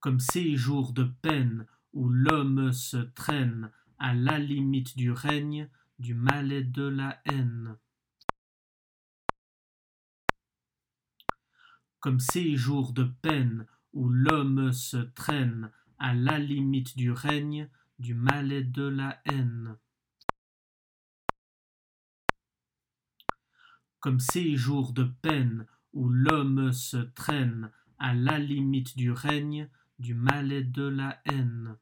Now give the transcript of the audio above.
Comme ces jours de peine où l'homme se traîne à la limite du règne du mal et de la haine. Comme ces jours de peine où l'homme se traîne à la limite du règne du mal et de la haine. Comme ces jours de peine où l'homme se traîne à la limite du règne du mal et de la haine.